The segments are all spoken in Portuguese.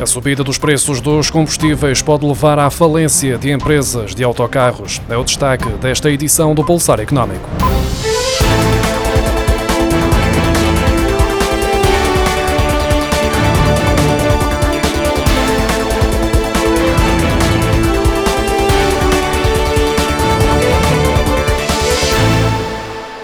A subida dos preços dos combustíveis pode levar à falência de empresas de autocarros. É o destaque desta edição do Pulsar Económico.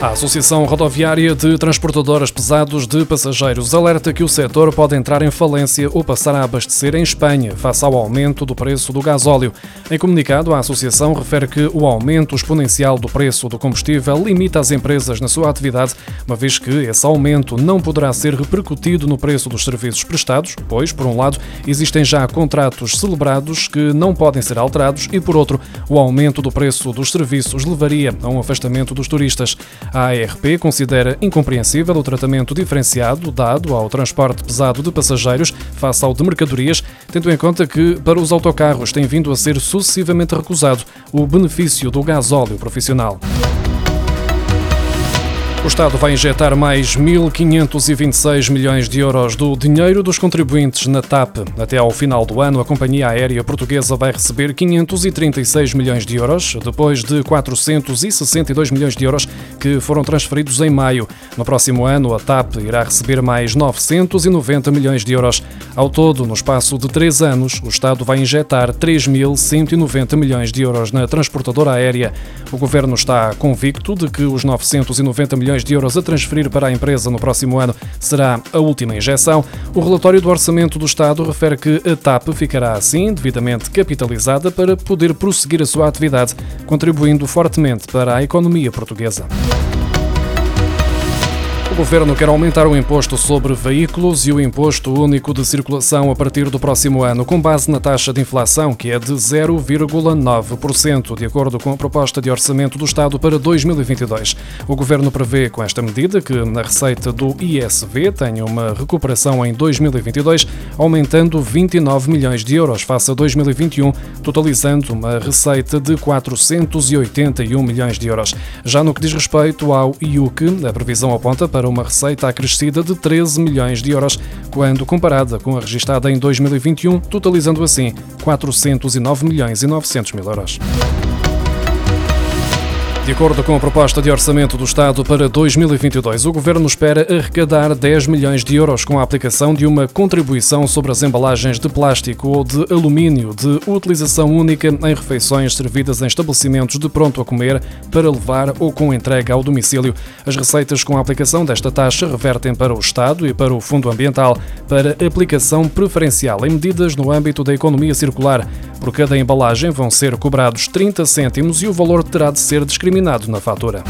A Associação Rodoviária de Transportadoras Pesados de Passageiros alerta que o setor pode entrar em falência ou passar a abastecer em Espanha, face ao aumento do preço do gasóleo. Em comunicado, a Associação refere que o aumento exponencial do preço do combustível limita as empresas na sua atividade, uma vez que esse aumento não poderá ser repercutido no preço dos serviços prestados, pois, por um lado, existem já contratos celebrados que não podem ser alterados e, por outro, o aumento do preço dos serviços levaria a um afastamento dos turistas. A ARP considera incompreensível o tratamento diferenciado dado ao transporte pesado de passageiros face ao de mercadorias, tendo em conta que, para os autocarros, tem vindo a ser sucessivamente recusado o benefício do gasóleo profissional. O Estado vai injetar mais 1.526 milhões de euros do dinheiro dos contribuintes na TAP. Até ao final do ano, a companhia aérea portuguesa vai receber 536 milhões de euros, depois de 462 milhões de euros que foram transferidos em maio. No próximo ano, a TAP irá receber mais 990 milhões de euros. Ao todo, no espaço de três anos, o Estado vai injetar 3.190 milhões de euros na transportadora aérea. O governo está convicto de que os 990 milhões milhões de euros a transferir para a empresa no próximo ano será a última injeção. O relatório do Orçamento do Estado refere que a TAP ficará assim devidamente capitalizada para poder prosseguir a sua atividade, contribuindo fortemente para a economia portuguesa. O governo quer aumentar o imposto sobre veículos e o imposto único de circulação a partir do próximo ano, com base na taxa de inflação, que é de 0,9%, de acordo com a proposta de orçamento do Estado para 2022. O governo prevê, com esta medida, que na receita do ISV tenha uma recuperação em 2022, aumentando 29 milhões de euros face a 2021, totalizando uma receita de 481 milhões de euros. Já no que diz respeito ao IUC, a previsão aponta para para uma receita acrescida de 13 milhões de euros, quando comparada com a registada em 2021, totalizando assim 409 milhões e 900 mil euros. De acordo com a proposta de orçamento do Estado para 2022, o Governo espera arrecadar 10 milhões de euros com a aplicação de uma contribuição sobre as embalagens de plástico ou de alumínio de utilização única em refeições servidas em estabelecimentos de pronto a comer para levar ou com entrega ao domicílio. As receitas com a aplicação desta taxa revertem para o Estado e para o Fundo Ambiental para aplicação preferencial em medidas no âmbito da economia circular. Por cada embalagem vão ser cobrados 30 cêntimos e o valor terá de ser discriminado na fatura.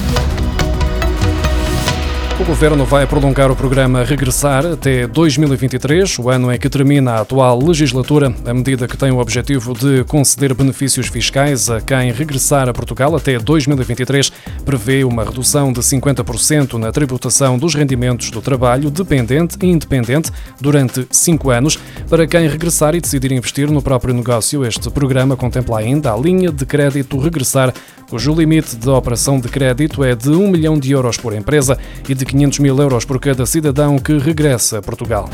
O Governo vai prolongar o programa Regressar até 2023, o ano em que termina a atual legislatura. A medida que tem o objetivo de conceder benefícios fiscais a quem regressar a Portugal até 2023 prevê uma redução de 50% na tributação dos rendimentos do trabalho dependente e independente durante cinco anos. Para quem regressar e decidir investir no próprio negócio, este programa contempla ainda a linha de crédito Regressar, cujo limite de operação de crédito é de 1 milhão de euros por empresa e de de 500 mil euros por cada cidadão que regressa a Portugal.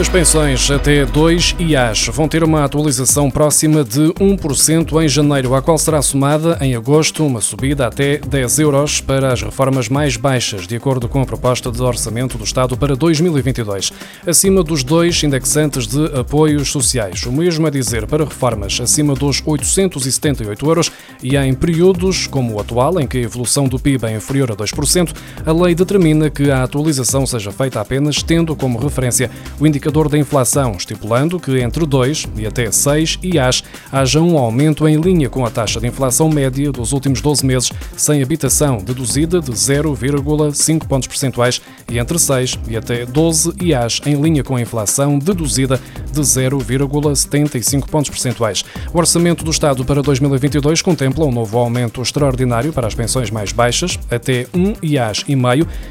As pensões até 2 IAs vão ter uma atualização próxima de 1% em janeiro, à qual será somada em agosto uma subida até 10 euros para as reformas mais baixas, de acordo com a proposta de orçamento do Estado para 2022, acima dos dois indexantes de apoios sociais. O mesmo é dizer para reformas acima dos 878 euros e em períodos como o atual, em que a evolução do PIB é inferior a 2%, a lei determina que a atualização seja feita apenas tendo como referência o indicador indicador da inflação, estipulando que entre 2 e até 6 IAs haja um aumento em linha com a taxa de inflação média dos últimos 12 meses sem habitação, deduzida de 0,5 pontos percentuais, e entre 6 e até 12 IAs em linha com a inflação, deduzida de 0,75 pontos percentuais. O orçamento do Estado para 2022 contempla um novo aumento extraordinário para as pensões mais baixas, até 1 IAs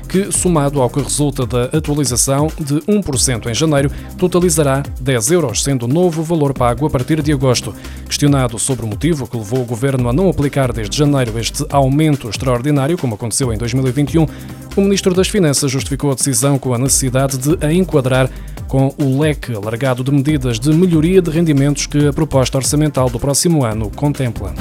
que, somado ao que resulta da atualização de 1% em janeiro, totalizará 10 euros, sendo o novo valor pago a partir de agosto. Questionado sobre o motivo que levou o governo a não aplicar desde janeiro este aumento extraordinário, como aconteceu em 2021, o ministro das Finanças justificou a decisão com a necessidade de a enquadrar com o leque alargado de medidas de melhoria de rendimentos que a proposta orçamental do próximo ano contempla.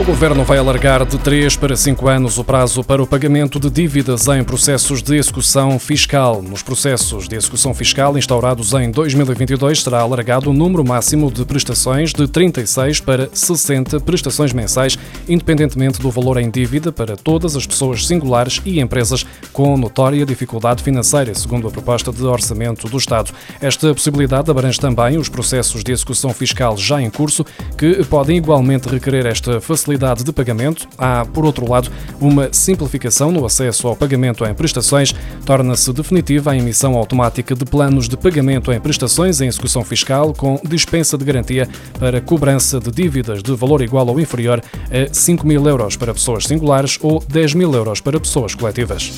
O Governo vai alargar de 3 para 5 anos o prazo para o pagamento de dívidas em processos de execução fiscal. Nos processos de execução fiscal instaurados em 2022, será alargado o número máximo de prestações de 36 para 60 prestações mensais, independentemente do valor em dívida para todas as pessoas singulares e empresas com notória dificuldade financeira, segundo a proposta de orçamento do Estado. Esta possibilidade abrange também os processos de execução fiscal já em curso, que podem igualmente requerer esta facilidade facilidade de pagamento. Há, por outro lado, uma simplificação no acesso ao pagamento em prestações. Torna-se definitiva a emissão automática de planos de pagamento em prestações em execução fiscal com dispensa de garantia para cobrança de dívidas de valor igual ou inferior a 5 mil euros para pessoas singulares ou 10 mil euros para pessoas coletivas.